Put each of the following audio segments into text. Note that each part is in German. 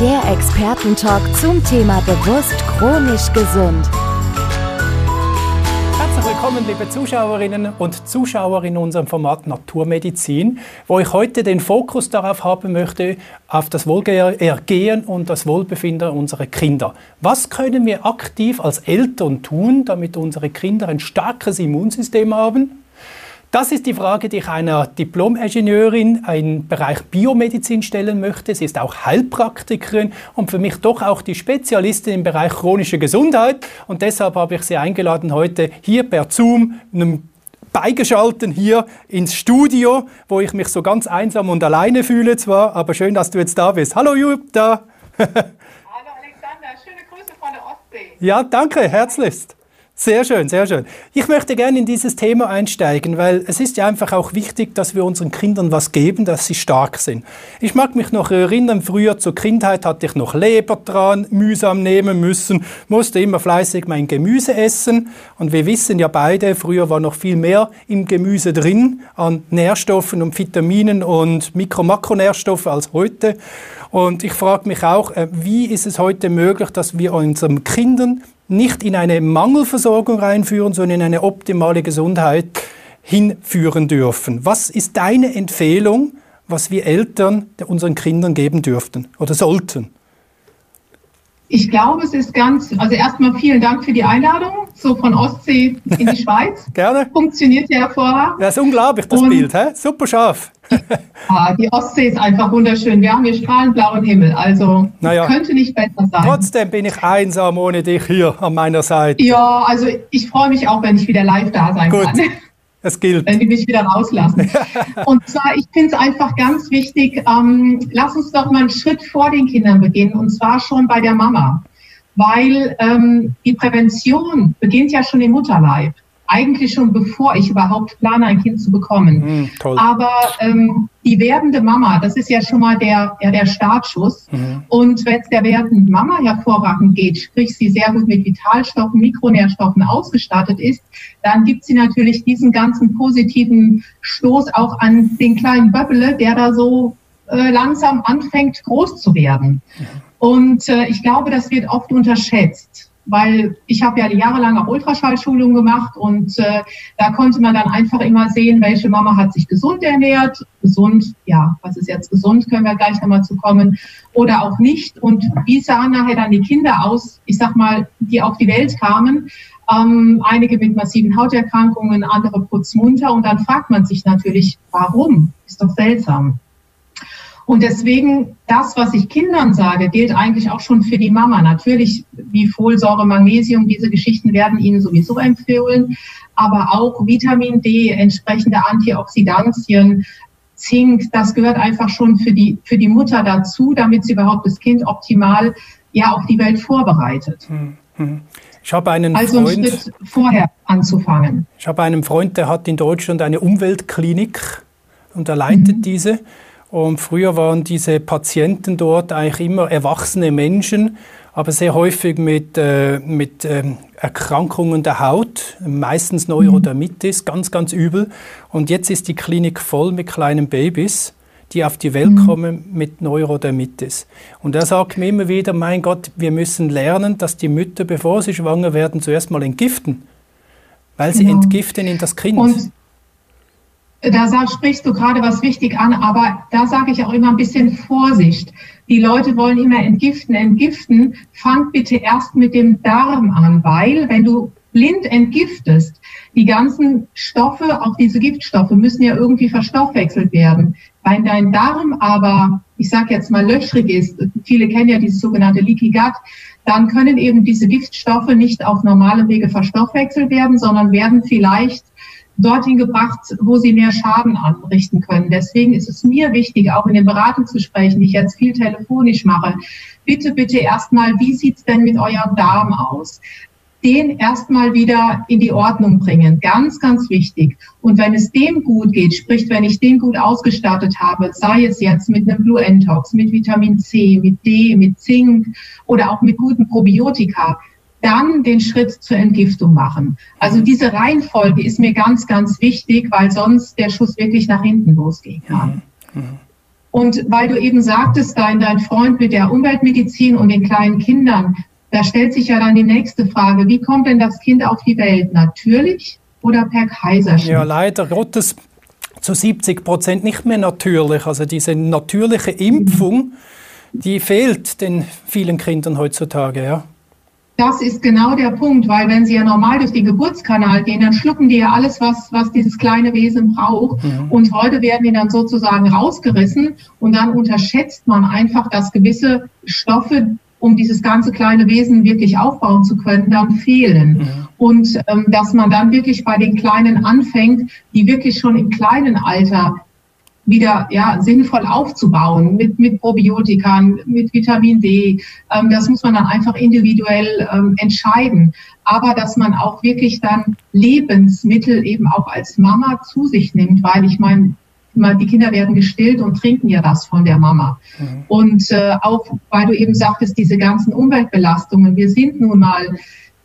Der Expertentalk zum Thema bewusst chronisch gesund. Herzlich willkommen, liebe Zuschauerinnen und Zuschauer in unserem Format Naturmedizin, wo ich heute den Fokus darauf haben möchte, auf das Wohlergehen und das Wohlbefinden unserer Kinder. Was können wir aktiv als Eltern tun, damit unsere Kinder ein starkes Immunsystem haben? Das ist die Frage, die ich einer Diplom-Ingenieurin im Bereich Biomedizin stellen möchte. Sie ist auch Heilpraktikerin und für mich doch auch die Spezialistin im Bereich chronische Gesundheit. Und deshalb habe ich sie eingeladen, heute hier per Zoom beigeschalten hier ins Studio, wo ich mich so ganz einsam und alleine fühle zwar, aber schön, dass du jetzt da bist. Hallo Jutta. Hallo Alexander, schöne Grüße von der Ostsee. Ja, danke, herzlichst. Sehr schön, sehr schön. Ich möchte gerne in dieses Thema einsteigen, weil es ist ja einfach auch wichtig, dass wir unseren Kindern was geben, dass sie stark sind. Ich mag mich noch erinnern, früher zur Kindheit hatte ich noch Leber dran, mühsam nehmen müssen, musste immer fleißig mein Gemüse essen. Und wir wissen ja beide, früher war noch viel mehr im Gemüse drin an Nährstoffen und Vitaminen und Mikro-Makronährstoffe als heute. Und ich frage mich auch, äh, wie ist es heute möglich, dass wir unseren Kindern nicht in eine Mangelversorgung reinführen, sondern in eine optimale Gesundheit hinführen dürfen. Was ist deine Empfehlung, was wir Eltern unseren Kindern geben dürften oder sollten? Ich glaube, es ist ganz, also erstmal vielen Dank für die Einladung, so von Ostsee in die Schweiz. Gerne. Funktioniert ja hervorragend. Ja, ist unglaublich, das Und, Bild, hä? super scharf. ja, die Ostsee ist einfach wunderschön. Wir haben hier strahlend blauen Himmel, also naja, könnte nicht besser sein. Trotzdem bin ich einsam ohne dich hier an meiner Seite. Ja, also ich freue mich auch, wenn ich wieder live da sein Gut. kann. Es gilt. Wenn die mich wieder rauslassen. und zwar, ich finde es einfach ganz wichtig, ähm, lass uns doch mal einen Schritt vor den Kindern beginnen, und zwar schon bei der Mama. Weil ähm, die Prävention beginnt ja schon im Mutterleib eigentlich schon bevor ich überhaupt plane, ein Kind zu bekommen. Mm, Aber ähm, die werdende Mama, das ist ja schon mal der, ja, der Startschuss. Mhm. Und wenn es der werdenden Mama hervorragend geht, sprich sie sehr gut mit Vitalstoffen, Mikronährstoffen ausgestattet ist, dann gibt sie natürlich diesen ganzen positiven Stoß auch an den kleinen Böbbele, der da so äh, langsam anfängt groß zu werden. Mhm. Und äh, ich glaube, das wird oft unterschätzt weil ich habe ja die jahrelange Ultraschallschulung gemacht und äh, da konnte man dann einfach immer sehen, welche Mama hat sich gesund ernährt, gesund, ja, was ist jetzt gesund, können wir gleich nochmal zu kommen, oder auch nicht. Und wie sahen nachher dann die Kinder aus, ich sag mal, die auf die Welt kamen, ähm, einige mit massiven Hauterkrankungen, andere putzmunter. Und dann fragt man sich natürlich, warum? Ist doch seltsam. Und deswegen, das, was ich Kindern sage, gilt eigentlich auch schon für die Mama. Natürlich, wie Folsäure, Magnesium, diese Geschichten werden Ihnen sowieso empfehlen, aber auch Vitamin D, entsprechende Antioxidantien, Zink, das gehört einfach schon für die, für die Mutter dazu, damit sie überhaupt das Kind optimal ja auf die Welt vorbereitet. Hm, hm. Ich habe einen also Freund, einen Schritt vorher anzufangen. Ich habe einen Freund, der hat in Deutschland eine Umweltklinik und er leitet mhm. diese. Und früher waren diese Patienten dort eigentlich immer erwachsene Menschen, aber sehr häufig mit, äh, mit ähm, Erkrankungen der Haut, meistens Neurodermitis, ganz, ganz übel. Und jetzt ist die Klinik voll mit kleinen Babys, die auf die Welt mhm. kommen mit Neurodermitis. Und er sagt mir immer wieder, mein Gott, wir müssen lernen, dass die Mütter, bevor sie schwanger werden, zuerst mal entgiften, weil sie genau. entgiften in das Kind. Und Da sprichst du gerade was wichtig an, aber da sage ich auch immer ein bisschen Vorsicht. Die Leute wollen immer entgiften, entgiften. Fang bitte erst mit dem Darm an, weil wenn du blind entgiftest, die ganzen Stoffe, auch diese Giftstoffe, müssen ja irgendwie verstoffwechselt werden. Wenn dein Darm aber, ich sage jetzt mal, löchrig ist, viele kennen ja dieses sogenannte Leaky Gut, dann können eben diese Giftstoffe nicht auf normale Wege verstoffwechselt werden, sondern werden vielleicht dorthin gebracht, wo sie mehr Schaden anrichten können. Deswegen ist es mir wichtig, auch in den Beratungsgesprächen, die ich jetzt viel telefonisch mache, bitte, bitte erstmal, wie sieht's denn mit eurem Darm aus? Den erstmal wieder in die Ordnung bringen. Ganz, ganz wichtig. Und wenn es dem gut geht, sprich, wenn ich den gut ausgestattet habe, sei es jetzt mit einem Blue Entox, mit Vitamin C, mit D, mit Zink oder auch mit guten Probiotika, dann den Schritt zur Entgiftung machen. Also diese Reihenfolge ist mir ganz, ganz wichtig, weil sonst der Schuss wirklich nach hinten losgehen kann. Mhm. Mhm. Und weil du eben sagtest, dein, dein Freund mit der Umweltmedizin und den kleinen Kindern, da stellt sich ja dann die nächste Frage, wie kommt denn das Kind auf die Welt? Natürlich oder per Kaiserschnitt? Ja, leider Gottes zu 70 Prozent nicht mehr natürlich. Also diese natürliche Impfung, die fehlt den vielen Kindern heutzutage, ja. Das ist genau der Punkt, weil wenn sie ja normal durch den Geburtskanal gehen, dann schlucken die ja alles, was, was dieses kleine Wesen braucht. Mhm. Und heute werden die dann sozusagen rausgerissen und dann unterschätzt man einfach, dass gewisse Stoffe, um dieses ganze kleine Wesen wirklich aufbauen zu können, dann fehlen. Mhm. Und ähm, dass man dann wirklich bei den Kleinen anfängt, die wirklich schon im kleinen Alter wieder ja, sinnvoll aufzubauen mit, mit Probiotikern, mit Vitamin D. Ähm, das muss man dann einfach individuell ähm, entscheiden. Aber dass man auch wirklich dann Lebensmittel eben auch als Mama zu sich nimmt, weil ich meine, die Kinder werden gestillt und trinken ja das von der Mama. Mhm. Und äh, auch, weil du eben sagtest, diese ganzen Umweltbelastungen, wir sind nun mal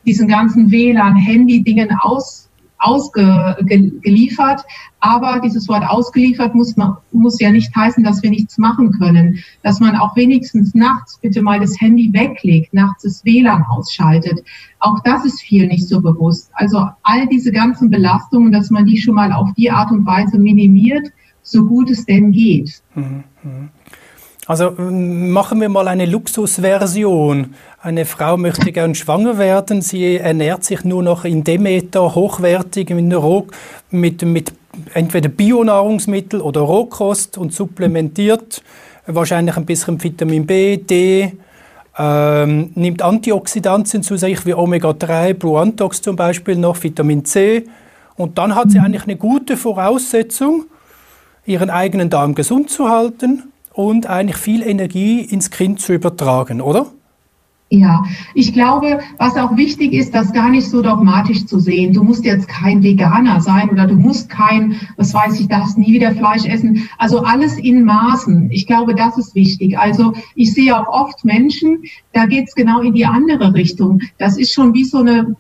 diesen ganzen WLAN, Handy-Dingen aus ausgeliefert. Aber dieses Wort ausgeliefert muss, muss ja nicht heißen, dass wir nichts machen können. Dass man auch wenigstens nachts bitte mal das Handy weglegt, nachts das WLAN ausschaltet. Auch das ist viel nicht so bewusst. Also all diese ganzen Belastungen, dass man die schon mal auf die Art und Weise minimiert, so gut es denn geht. Mhm. Also machen wir mal eine Luxusversion. Eine Frau möchte gern schwanger werden. Sie ernährt sich nur noch in Demeter, hochwertig mit, mit entweder Bionahrungsmittel oder Rohkost und supplementiert wahrscheinlich ein bisschen Vitamin B, D, ähm, nimmt Antioxidantien zu sich wie Omega-3, Blue Antox zum Beispiel noch, Vitamin C. Und dann hat sie eigentlich eine gute Voraussetzung, ihren eigenen Darm gesund zu halten und eigentlich viel Energie ins Kind zu übertragen, oder? Ja, ich glaube, was auch wichtig ist, das gar nicht so dogmatisch zu sehen. Du musst jetzt kein Veganer sein oder du musst kein, was weiß ich, darfst nie wieder Fleisch essen. Also alles in Maßen. Ich glaube, das ist wichtig. Also ich sehe auch oft Menschen, da geht's genau in die andere Richtung. Das ist schon wie so eine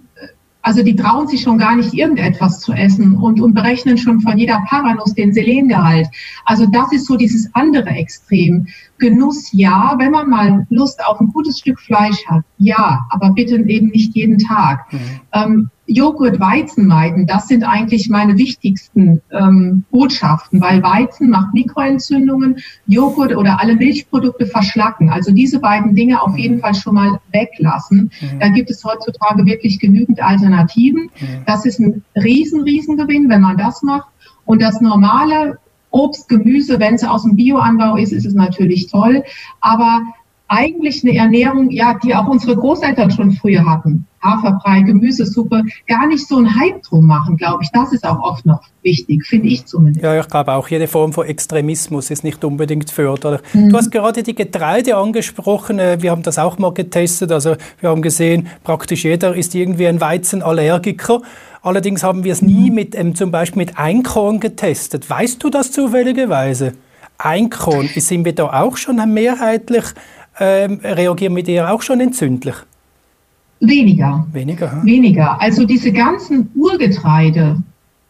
also die trauen sich schon gar nicht irgendetwas zu essen und, und berechnen schon von jeder Paranuss den Selengehalt. Also das ist so dieses andere Extrem. Genuss ja, wenn man mal Lust auf ein gutes Stück Fleisch hat, ja, aber bitte eben nicht jeden Tag. Mhm. Ähm, Joghurt, Weizen meiden, das sind eigentlich meine wichtigsten ähm, Botschaften, weil Weizen macht Mikroentzündungen, Joghurt oder alle Milchprodukte verschlacken. Also diese beiden Dinge auf jeden Fall schon mal weglassen. Mhm. Da gibt es heutzutage wirklich genügend Alternativen. Mhm. Das ist ein riesen, riesen Gewinn, wenn man das macht. Und das normale Obst, Gemüse, wenn es aus dem Bioanbau ist, ist es natürlich toll. Aber eigentlich eine Ernährung, ja, die auch unsere Großeltern schon früher hatten. Haferbrei, Gemüsesuppe, gar nicht so ein Hype drum machen, glaube ich. Das ist auch oft noch wichtig, finde ich zumindest. Ja, ich glaube auch, jede Form von Extremismus ist nicht unbedingt förderlich. Mhm. Du hast gerade die Getreide angesprochen, äh, wir haben das auch mal getestet, also wir haben gesehen, praktisch jeder ist irgendwie ein Weizenallergiker. Allerdings haben wir es nie mit, ähm, zum Beispiel mit Einkorn getestet. Weißt du das zufälligerweise? Einkorn, sind wir da auch schon mehrheitlich ähm, reagieren mit ihr auch schon entzündlich? Weniger. Weniger, hm? Weniger. Also diese ganzen Urgetreide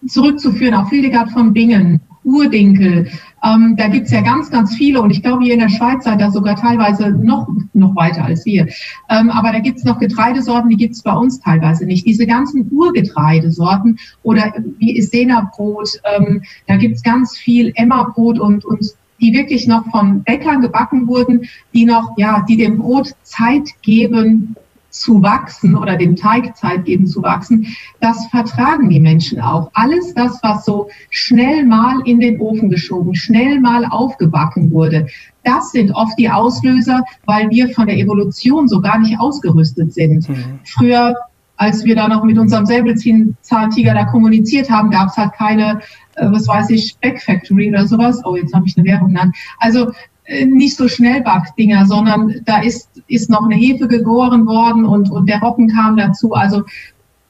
zurückzuführen auf Hildegard von Bingen, Urdinkel, ähm, da gibt's ja ganz, ganz viele und ich glaube, hier in der Schweiz seid da sogar teilweise noch noch weiter als wir. Ähm, aber da gibt es noch Getreidesorten, die gibt es bei uns teilweise nicht. Diese ganzen Urgetreidesorten oder wie Isena-Brot, ähm, da gibt es ganz viel Emma-Brot und, und die wirklich noch von Bäckern gebacken wurden, die noch, ja, die dem Brot Zeit geben, zu wachsen oder dem Teig Zeit geben zu wachsen, das vertragen die Menschen auch. Alles das, was so schnell mal in den Ofen geschoben, schnell mal aufgebacken wurde, das sind oft die Auslöser, weil wir von der Evolution so gar nicht ausgerüstet sind. Mhm. Früher, als wir da noch mit unserem Säbelzahntiger da kommuniziert haben, gab es halt keine, äh, was weiß ich, Speckfactory oder sowas. Oh, jetzt habe ich eine Werbung genannt. Also nicht so Schnellbackdinger, sondern da ist, ist noch eine Hefe gegoren worden und, und der Roggen kam dazu. Also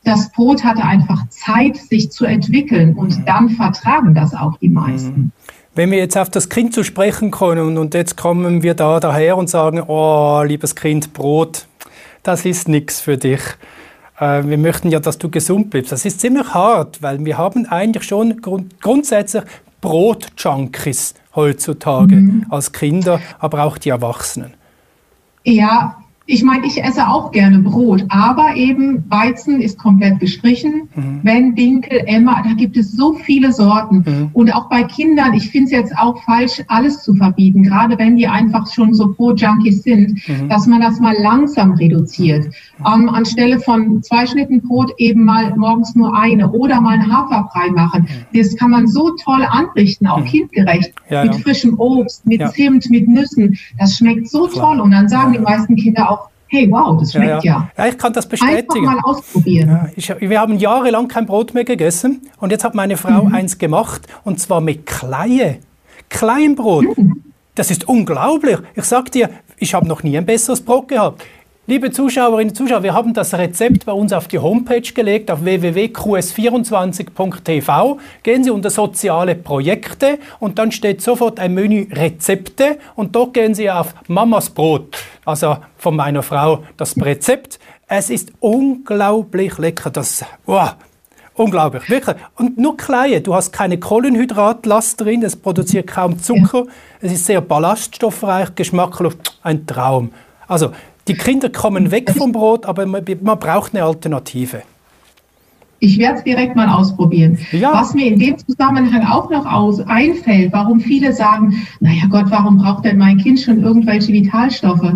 das Brot hatte einfach Zeit, sich zu entwickeln und mhm. dann vertragen das auch die meisten. Mhm. Wenn wir jetzt auf das Kind zu sprechen kommen und jetzt kommen wir da daher und sagen, oh, liebes Kind, Brot, das ist nichts für dich. Äh, wir möchten ja, dass du gesund bleibst. Das ist ziemlich hart, weil wir haben eigentlich schon grund grundsätzlich Brot-Junkies heutzutage mhm. als Kinder, aber auch die Erwachsenen. Ja, ich meine, ich esse auch gerne Brot, aber eben Weizen ist komplett gestrichen. Mhm. Wenn Dinkel, Emma, da gibt es so viele Sorten. Mhm. Und auch bei Kindern, ich finde es jetzt auch falsch, alles zu verbieten, gerade wenn die einfach schon so Brot-Junkies sind, mhm. dass man das mal langsam reduziert. Ähm, anstelle von zwei Schnitten Brot eben mal morgens nur eine oder mal ein Haferbrei machen. Mhm. Das kann man so toll anrichten, auch mhm. kindgerecht, ja, mit ja. frischem Obst, mit ja. Zimt, mit Nüssen. Das schmeckt so Klar. toll. Und dann sagen die meisten Kinder auch, hey, wow, das schmeckt ja. Ja, ja ich kann das bestätigen. Einfach mal ausprobieren. Ja, ich, wir haben jahrelang kein Brot mehr gegessen und jetzt hat meine Frau mhm. eins gemacht und zwar mit Kleie. Kleinbrot. Mhm. Das ist unglaublich. Ich sag dir, ich habe noch nie ein besseres Brot gehabt. Liebe Zuschauerinnen und Zuschauer, wir haben das Rezept bei uns auf die Homepage gelegt, auf www.qs24.tv. Gehen Sie unter Soziale Projekte und dann steht sofort ein Menü Rezepte und dort gehen Sie auf Mamas Brot, also von meiner Frau das Rezept. Es ist unglaublich lecker. Das, wow, unglaublich, wirklich. Und nur kleine. Du hast keine Kohlenhydratlast drin, es produziert kaum Zucker. Es ist sehr ballaststoffreich, geschmacklos, ein Traum. Also die Kinder kommen weg vom Brot, aber man, man braucht eine Alternative. Ich werde es direkt mal ausprobieren. Ja. Was mir in dem Zusammenhang auch noch aus einfällt, warum viele sagen, naja Gott, warum braucht denn mein Kind schon irgendwelche Vitalstoffe?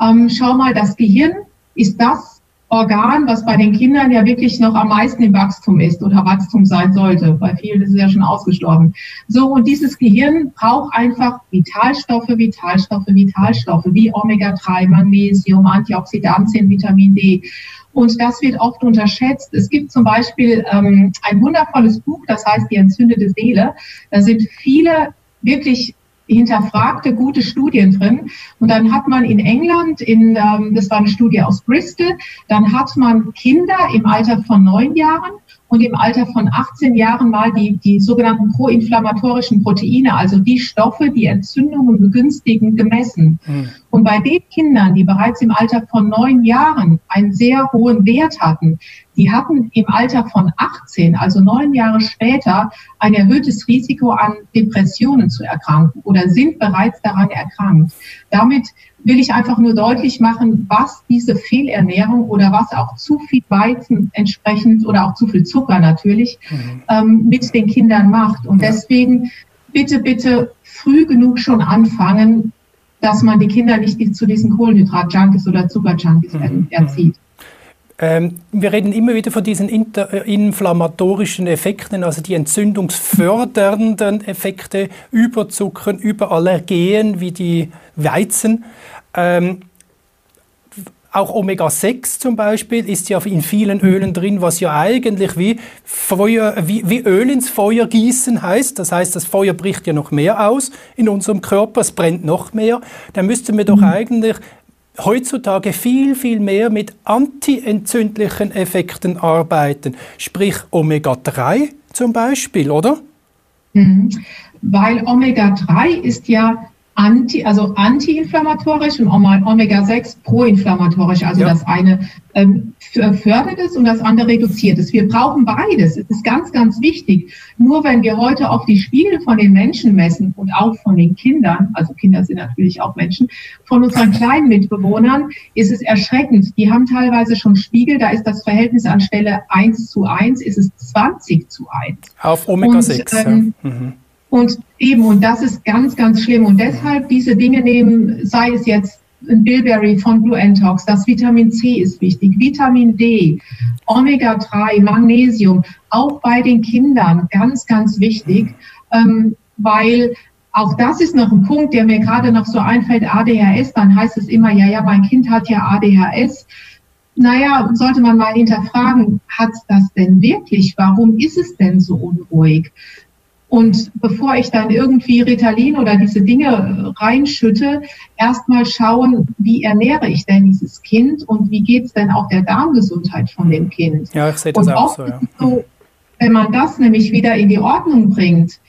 Ähm, schau mal, das Gehirn ist das Organ, was bei den Kindern ja wirklich noch am meisten im Wachstum ist oder Wachstum sein sollte. Bei vielen ist es ja schon ausgestorben. So, und dieses Gehirn braucht einfach Vitalstoffe, Vitalstoffe, Vitalstoffe, wie Omega-3, Magnesium, Antioxidantien, Vitamin D. Und das wird oft unterschätzt. Es gibt zum Beispiel ähm, ein wundervolles Buch, das heißt Die entzündete Seele. Da sind viele wirklich hinterfragte gute Studien drin. Und dann hat man in England, in, ähm, das war eine Studie aus Bristol, dann hat man Kinder im Alter von neun Jahren und im Alter von 18 Jahren mal die, die sogenannten proinflammatorischen Proteine, also die Stoffe, die Entzündungen begünstigen, gemessen. Mhm. Und bei den Kindern, die bereits im Alter von neun Jahren einen sehr hohen Wert hatten, die hatten im Alter von 18, also neun Jahre später, ein erhöhtes Risiko an Depressionen zu erkranken oder sind bereits daran erkrankt. Damit will ich einfach nur deutlich machen, was diese Fehlernährung oder was auch zu viel Weizen entsprechend oder auch zu viel Zucker natürlich mhm. ähm, mit den Kindern macht. Und ja. deswegen bitte, bitte früh genug schon anfangen, dass man die Kinder nicht zu diesen Kohlenhydrat-Junkies oder Zucker-Junkies mhm. erzieht. Ähm, wir reden immer wieder von diesen inter, äh, inflammatorischen Effekten, also die entzündungsfördernden Effekte über Zuckern, über Allergien wie die Weizen. Ähm, auch Omega-6 zum Beispiel ist ja in vielen Ölen drin, was ja eigentlich wie, Feuer, wie, wie Öl ins Feuer gießen heißt. Das heißt, das Feuer bricht ja noch mehr aus in unserem Körper, es brennt noch mehr. Da müssten wir doch mhm. eigentlich heutzutage viel, viel mehr mit antientzündlichen Effekten arbeiten, sprich Omega-3 zum Beispiel, oder? Mhm. Weil Omega-3 ist ja anti, also antiinflammatorisch und Omega-6 proinflammatorisch. Also ja. das eine ähm, fördert es und das andere reduziert es. Wir brauchen beides. Es ist ganz, ganz wichtig. Nur wenn wir heute auf die Spiegel von den Menschen messen und auch von den Kindern, also Kinder sind natürlich auch Menschen, von unseren kleinen Mitbewohnern, ist es erschreckend. Die haben teilweise schon Spiegel, da ist das Verhältnis an Stelle 1 zu 1, ist es 20 zu 1. Auf Omega-6. Ähm, ja. mhm. Und eben, und das ist ganz, ganz schlimm. Und deshalb diese Dinge nehmen, sei es jetzt ein Bilberry von Blue Entox, das Vitamin C ist wichtig, Vitamin D, Omega-3, Magnesium, auch bei den Kindern ganz, ganz wichtig, ähm, weil auch das ist noch ein Punkt, der mir gerade noch so einfällt, ADHS, dann heißt es immer, ja, ja, mein Kind hat ja ADHS. Naja, sollte man mal hinterfragen, hat das denn wirklich? Warum ist es denn so unruhig? Und bevor ich dann irgendwie Ritalin oder diese Dinge reinschütte, erstmal schauen, wie ernähre ich denn dieses Kind und wie geht es denn auch der Darmgesundheit von dem Kind. Ja, ich sehe das und auch so, ja. so. Wenn man das nämlich wieder in die Ordnung bringt,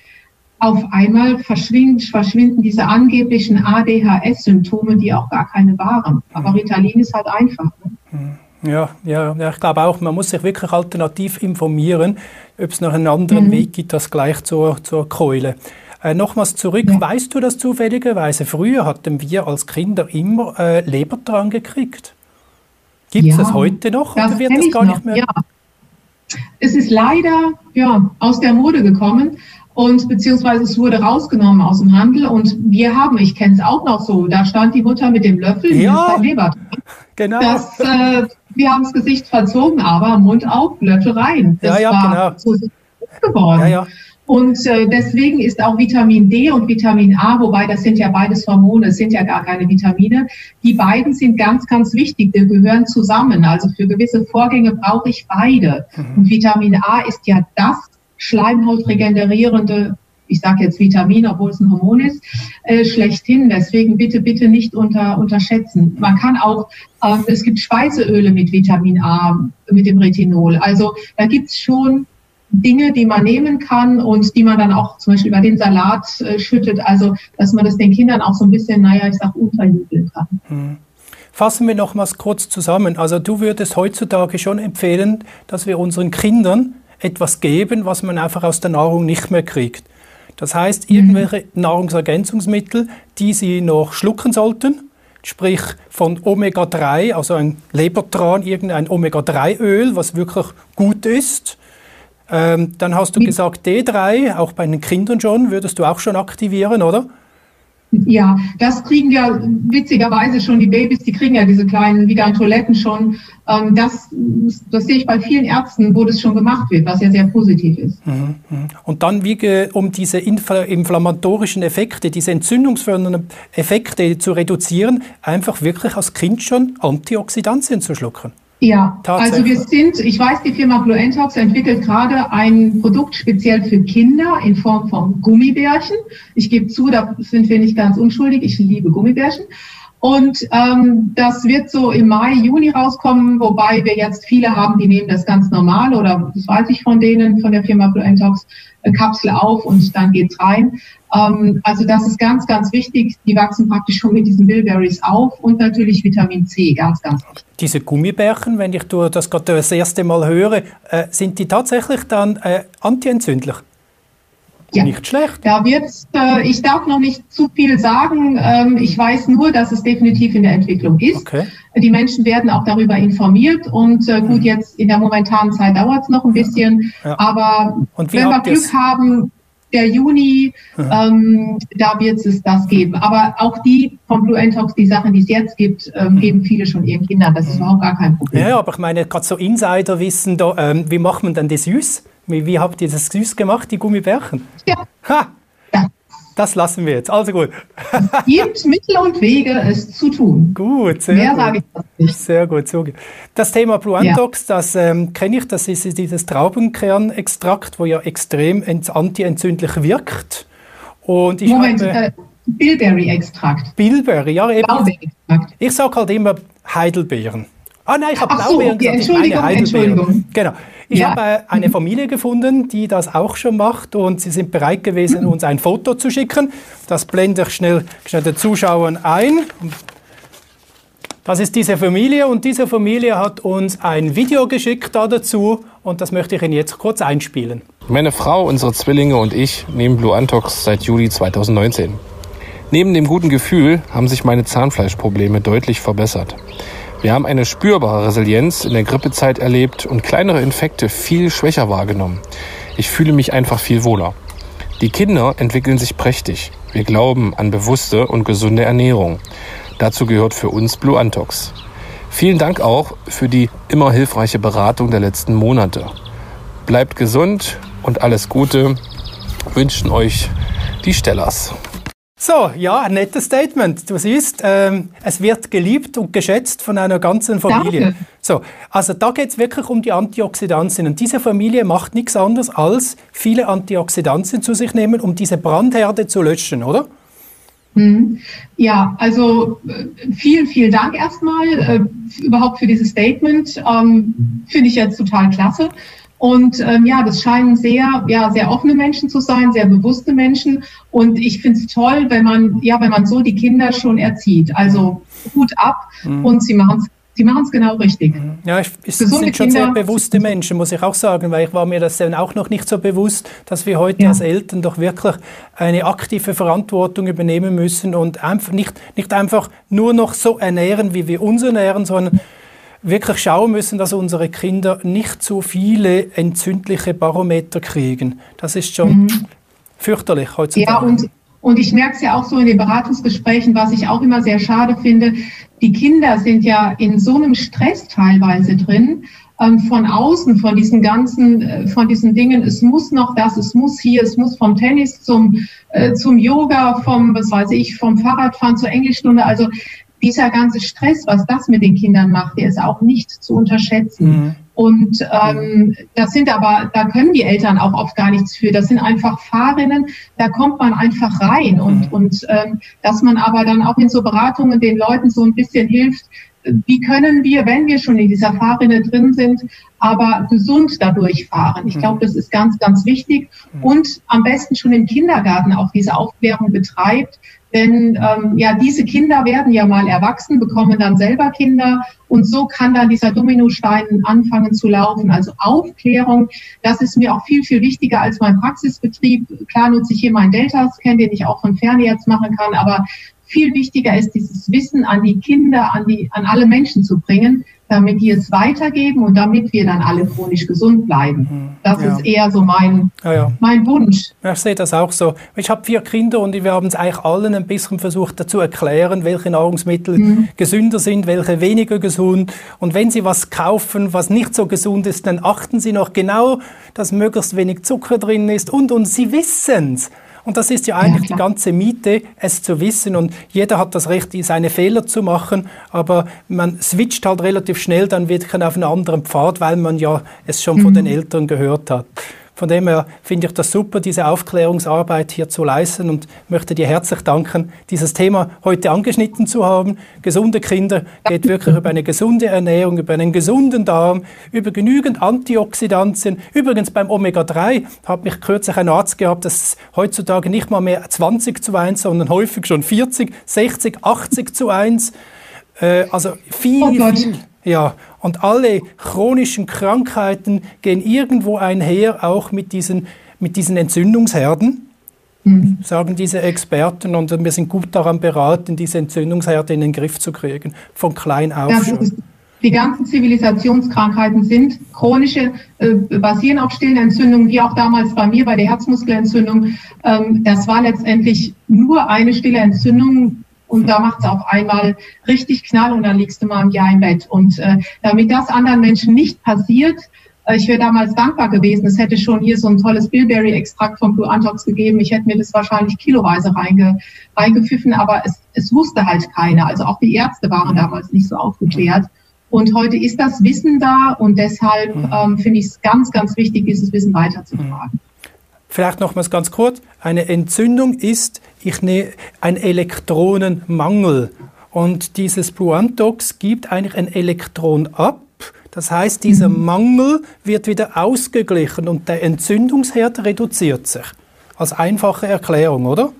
auf einmal verschwinden, verschwinden diese angeblichen ADHS-Symptome, die auch gar keine waren. Aber Ritalin ist halt einfach. Ne? Ja, ja, ja, ich glaube auch, man muss sich wirklich alternativ informieren, ob es noch einen anderen mhm. Weg gibt, das gleich zur, zur Keule. Äh, nochmals zurück, ja. weißt du das zufälligerweise? Früher hatten wir als Kinder immer äh, Lebertran gekriegt. Gibt es ja, das heute noch das oder wird das gar noch, nicht mehr? Ja. Es ist leider ja, aus der Mode gekommen und beziehungsweise es wurde rausgenommen aus dem Handel und wir haben, ich kenne es auch noch so, da stand die Mutter mit dem Löffel, ja, Leber. Genau. Das, äh, wir haben das Gesicht verzogen, aber Mund auf, Löffel rein. Das ja, ja, war genau. so geworden. Ja, ja. Und äh, deswegen ist auch Vitamin D und Vitamin A, wobei das sind ja beides Hormone, es sind ja gar keine Vitamine. Die beiden sind ganz, ganz wichtig. Die gehören zusammen. Also für gewisse Vorgänge brauche ich beide. Mhm. Und Vitamin A ist ja das schleimhautregenerierende ich sage jetzt Vitamin, obwohl es ein Hormon ist, äh, schlechthin. Deswegen bitte, bitte nicht unter, unterschätzen. Man kann auch, äh, es gibt Speiseöle mit Vitamin A, mit dem Retinol. Also da gibt es schon Dinge, die man nehmen kann und die man dann auch zum Beispiel über den Salat äh, schüttet. Also, dass man das den Kindern auch so ein bisschen, naja, ich sag, unterjubeln kann. Hm. Fassen wir nochmals kurz zusammen. Also du würdest heutzutage schon empfehlen, dass wir unseren Kindern etwas geben, was man einfach aus der Nahrung nicht mehr kriegt. Das heißt, irgendwelche mhm. Nahrungsergänzungsmittel, die Sie noch schlucken sollten, sprich von Omega-3, also ein Lebertran, irgendein Omega-3-Öl, was wirklich gut ist. Ähm, dann hast du gesagt D3, auch bei den Kindern schon, würdest du auch schon aktivieren, oder? Ja, das kriegen ja witzigerweise schon die Babys, die kriegen ja diese kleinen Vigantoletten schon. Ähm, das, das sehe ich bei vielen Ärzten, wo das schon gemacht wird, was ja sehr positiv ist. Mhm, mhm. Und dann, wie, um diese inflammatorischen Effekte, diese entzündungsfördernden Effekte zu reduzieren, einfach wirklich als Kind schon Antioxidantien zu schlucken. Ja, also wir sind, ich weiß, die Firma Blue Entox entwickelt gerade ein Produkt speziell für Kinder in Form von Gummibärchen. Ich gebe zu, da sind wir nicht ganz unschuldig. Ich liebe Gummibärchen. Und ähm, das wird so im Mai, Juni rauskommen, wobei wir jetzt viele haben, die nehmen das ganz normal oder das weiß ich von denen, von der Firma Blue Entox, äh, Kapsel auf und dann geht's rein. Ähm, also das ist ganz, ganz wichtig. Die wachsen praktisch schon mit diesen Bilberries auf und natürlich Vitamin C, ganz, ganz wichtig. Diese Gummibärchen, wenn ich das gerade das erste Mal höre, äh, sind die tatsächlich dann äh, antientzündlich? Ja. Nicht schlecht. Da wird's, äh, ich darf noch nicht zu viel sagen. Ähm, ich weiß nur, dass es definitiv in der Entwicklung ist. Okay. Die Menschen werden auch darüber informiert und äh, gut, mhm. jetzt in der momentanen Zeit dauert es noch ein bisschen. Ja. Aber wenn wir Glück haben, der Juni, ähm, da wird es das geben. Aber auch die von Blue Entox, die Sachen, die es jetzt gibt, ähm, geben viele schon ihren Kindern. Das ist überhaupt gar kein Problem. Ja, aber ich meine, gerade so Insider-Wissen, da, ähm, wie macht man denn das süß? Wie, wie, habt ihr das süß gemacht, die Gummibärchen? Ja. Ha! Das lassen wir jetzt. Also gut. Es gibt Mittel und Wege, es zu tun. Gut, sehr Mehr gut. sage ich das nicht. Sehr gut, so gut. Das Thema Bluantox, ja. das ähm, kenne ich, das ist dieses Traubenkernextrakt, wo ja extrem antientzündlich wirkt. Und ich Moment, habe, äh, Bilberry-Extrakt. Bilberry, ja eben. Ich, ich sage halt immer Heidelbeeren. Ah nein, ich habe Blaubeeren so, okay, Entschuldigung, Entschuldigung. Genau. Ich ja. habe eine Familie gefunden, die das auch schon macht und sie sind bereit gewesen, uns ein Foto zu schicken. Das blende ich schnell, schnell den Zuschauern ein. Das ist diese Familie und diese Familie hat uns ein Video geschickt dazu und das möchte ich Ihnen jetzt kurz einspielen. Meine Frau, unsere Zwillinge und ich nehmen Blue Antox seit Juli 2019. Neben dem guten Gefühl haben sich meine Zahnfleischprobleme deutlich verbessert. Wir haben eine spürbare Resilienz in der Grippezeit erlebt und kleinere Infekte viel schwächer wahrgenommen. Ich fühle mich einfach viel wohler. Die Kinder entwickeln sich prächtig. Wir glauben an bewusste und gesunde Ernährung. Dazu gehört für uns Blue Antox. Vielen Dank auch für die immer hilfreiche Beratung der letzten Monate. Bleibt gesund und alles Gute wünschen euch die Stellers. So, ja, ein nettes Statement. Du siehst, ähm, es wird geliebt und geschätzt von einer ganzen Familie. Danke. So, also da geht es wirklich um die Antioxidantien. Und diese Familie macht nichts anderes, als viele Antioxidantien zu sich nehmen, um diese Brandherde zu löschen, oder? Mhm. Ja, also äh, vielen, vielen Dank erstmal äh, überhaupt für dieses Statement. Ähm, Finde ich jetzt total klasse. Und ähm, ja, das scheinen sehr, ja, sehr offene Menschen zu sein, sehr bewusste Menschen. Und ich finde es toll, wenn man, ja, wenn man so die Kinder schon erzieht. Also Hut ab mhm. und sie machen es Sie machen es genau richtig. Mhm. Ja, ich, es sind schon sehr bewusste Menschen, muss ich auch sagen, weil ich war mir das dann auch noch nicht so bewusst, dass wir heute ja. als Eltern doch wirklich eine aktive Verantwortung übernehmen müssen und einfach nicht, nicht einfach nur noch so ernähren, wie wir uns ernähren, sondern wirklich schauen müssen, dass unsere Kinder nicht zu viele entzündliche Barometer kriegen. Das ist schon mhm. fürchterlich heutzutage. Ja, und und ich merke es ja auch so in den Beratungsgesprächen, was ich auch immer sehr schade finde. Die Kinder sind ja in so einem Stress teilweise drin, ähm, von außen, von diesen ganzen, äh, von diesen Dingen. Es muss noch das, es muss hier, es muss vom Tennis zum, äh, zum Yoga, vom, was weiß ich, vom Fahrradfahren zur Englischstunde. Also dieser ganze Stress, was das mit den Kindern macht, der ist auch nicht zu unterschätzen. Mhm. Und ähm, das sind aber, da können die Eltern auch oft gar nichts für. Das sind einfach Fahrerinnen, da kommt man einfach rein. Und, mhm. und ähm, dass man aber dann auch in so Beratungen den Leuten so ein bisschen hilft, wie können wir, wenn wir schon in dieser Fahrrinne drin sind, aber gesund dadurch fahren. Ich mhm. glaube, das ist ganz, ganz wichtig. Mhm. Und am besten schon im Kindergarten auch diese Aufklärung betreibt, denn ähm, ja, diese Kinder werden ja mal erwachsen, bekommen dann selber Kinder und so kann dann dieser Dominostein anfangen zu laufen. Also Aufklärung, das ist mir auch viel, viel wichtiger als mein Praxisbetrieb. Klar nutze ich hier meinen Delta-Scan, den ich auch von Ferne jetzt machen kann, aber viel wichtiger ist, dieses Wissen an die Kinder, an, die, an alle Menschen zu bringen, damit die es weitergeben und damit wir dann alle chronisch gesund bleiben. Mhm. Das ja. ist eher so mein, ja, ja. mein Wunsch. Ich sehe das auch so. Ich habe vier Kinder und wir haben es eigentlich allen ein bisschen versucht zu erklären, welche Nahrungsmittel mhm. gesünder sind, welche weniger gesund. Und wenn Sie was kaufen, was nicht so gesund ist, dann achten Sie noch genau, dass möglichst wenig Zucker drin ist und, und Sie wissen es. Und das ist ja eigentlich ja, die ganze Miete, es zu wissen. Und jeder hat das Recht, seine Fehler zu machen, aber man switcht halt relativ schnell dann wieder auf einen anderen Pfad, weil man ja es schon mhm. von den Eltern gehört hat. Von dem her finde ich das super, diese Aufklärungsarbeit hier zu leisten und möchte dir herzlich danken, dieses Thema heute angeschnitten zu haben. Gesunde Kinder geht wirklich über eine gesunde Ernährung, über einen gesunden Darm, über genügend Antioxidantien. Übrigens beim Omega-3 hat mich kürzlich ein Arzt gehabt, dass heutzutage nicht mal mehr 20 zu 1, sondern häufig schon 40, 60, 80 zu 1. Äh, also viel, oh viel ja, und alle chronischen Krankheiten gehen irgendwo einher, auch mit diesen, mit diesen Entzündungsherden, mhm. sagen diese Experten. Und wir sind gut daran beraten, diese Entzündungsherde in den Griff zu kriegen, von klein auf ja, schon. Die ganzen Zivilisationskrankheiten sind chronische, äh, basieren auf stillen Entzündungen, wie auch damals bei mir bei der Herzmuskelentzündung. Ähm, das war letztendlich nur eine stille Entzündung, und da macht es auf einmal richtig Knall und dann liegst du mal im Jahr im Bett. Und äh, damit das anderen Menschen nicht passiert, äh, ich wäre damals dankbar gewesen. Es hätte schon hier so ein tolles Bilberry-Extrakt von Blue Antox gegeben. Ich hätte mir das wahrscheinlich kiloweise reinge, reingepfiffen, aber es, es wusste halt keiner. Also auch die Ärzte waren damals nicht so aufgeklärt. Und heute ist das Wissen da und deshalb mhm. ähm, finde ich es ganz, ganz wichtig, dieses Wissen weiterzutragen. Vielleicht nochmals ganz kurz. Eine Entzündung ist ich ne, ein Elektronenmangel. Und dieses Bluantox gibt eigentlich ein Elektron ab, Das heißt, dieser mhm. Mangel wird wieder ausgeglichen und der Entzündungsherd reduziert sich. Als einfache Erklärung, oder?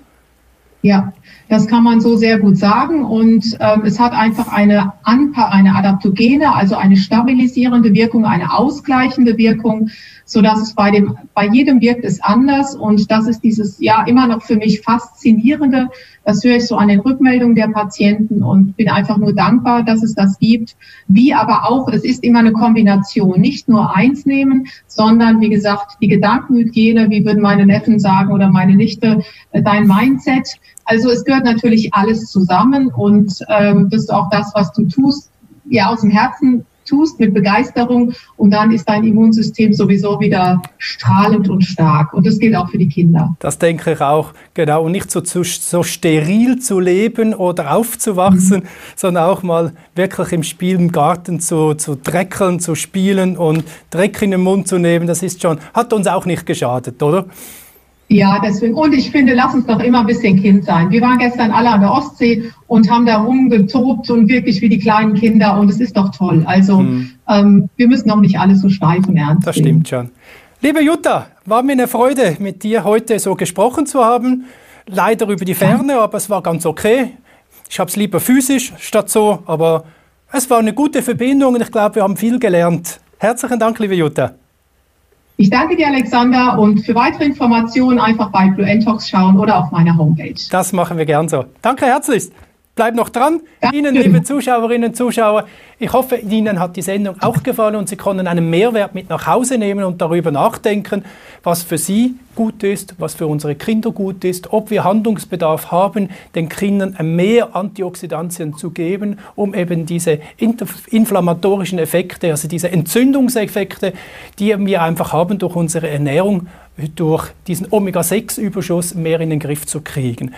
Ja, das kann man so sehr gut sagen. Und ähm, es hat einfach eine, eine adaptogene, also eine stabilisierende Wirkung, eine ausgleichende Wirkung, so dass es bei dem, bei jedem wirkt es anders. Und das ist dieses, ja, immer noch für mich faszinierende. Das höre ich so an den Rückmeldungen der Patienten und bin einfach nur dankbar, dass es das gibt. Wie aber auch, es ist immer eine Kombination. Nicht nur eins nehmen, sondern wie gesagt, die Gedankenhygiene, wie würden meine Neffen sagen oder meine Nichte, äh, dein Mindset. Also es gehört natürlich alles zusammen und ähm, das ist auch das, was du tust, ja aus dem Herzen tust mit Begeisterung und dann ist dein Immunsystem sowieso wieder strahlend und stark. Und das gilt auch für die Kinder. Das denke ich auch, genau. Und nicht so, zu, so steril zu leben oder aufzuwachsen, mhm. sondern auch mal wirklich im Spiel im Garten zu, zu dreckeln, zu spielen und Dreck in den Mund zu nehmen. Das ist schon, hat uns auch nicht geschadet, oder? Ja, deswegen. Und ich finde, lass uns doch immer ein bisschen Kind sein. Wir waren gestern alle an der Ostsee und haben da rumgetobt und wirklich wie die kleinen Kinder und es ist doch toll. Also hm. ähm, wir müssen auch nicht alles so steif und ernst Das stimmt schon. Liebe Jutta, war mir eine Freude, mit dir heute so gesprochen zu haben. Leider über die Ferne, aber es war ganz okay. Ich habe es lieber physisch statt so, aber es war eine gute Verbindung und ich glaube, wir haben viel gelernt. Herzlichen Dank, liebe Jutta. Ich danke dir, Alexander, und für weitere Informationen einfach bei Blue Talks schauen oder auf meiner Homepage. Das machen wir gern so. Danke herzlichst. Bleibt noch dran. Ihnen, liebe Zuschauerinnen und Zuschauer, ich hoffe, Ihnen hat die Sendung auch gefallen und Sie konnten einen Mehrwert mit nach Hause nehmen und darüber nachdenken, was für Sie gut ist, was für unsere Kinder gut ist, ob wir Handlungsbedarf haben, den Kindern mehr Antioxidantien zu geben, um eben diese inflammatorischen Effekte, also diese Entzündungseffekte, die wir einfach haben durch unsere Ernährung, durch diesen Omega-6-Überschuss mehr in den Griff zu kriegen.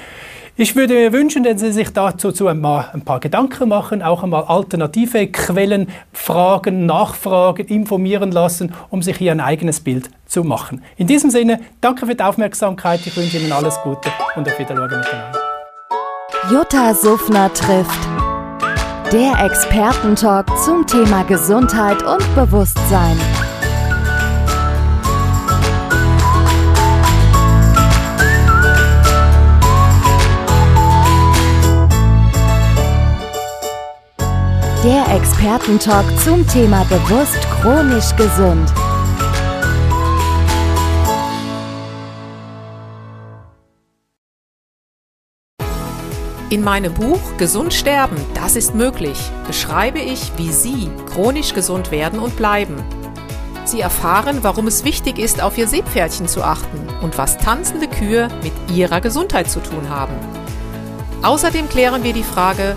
Ich würde mir wünschen, dass Sie sich dazu ein paar Gedanken machen, auch einmal alternative Quellen fragen, nachfragen, informieren lassen, um sich hier ein eigenes Bild zu machen. In diesem Sinne, danke für die Aufmerksamkeit. Ich wünsche Ihnen alles Gute und auf Wiedersehen miteinander. Jutta Suffner trifft. Der Expertentalk zum Thema Gesundheit und Bewusstsein. Der Expertentalk zum Thema bewusst chronisch gesund. In meinem Buch Gesund sterben, das ist möglich, beschreibe ich, wie Sie chronisch gesund werden und bleiben. Sie erfahren, warum es wichtig ist, auf Ihr Seepferdchen zu achten und was tanzende Kühe mit ihrer Gesundheit zu tun haben. Außerdem klären wir die Frage,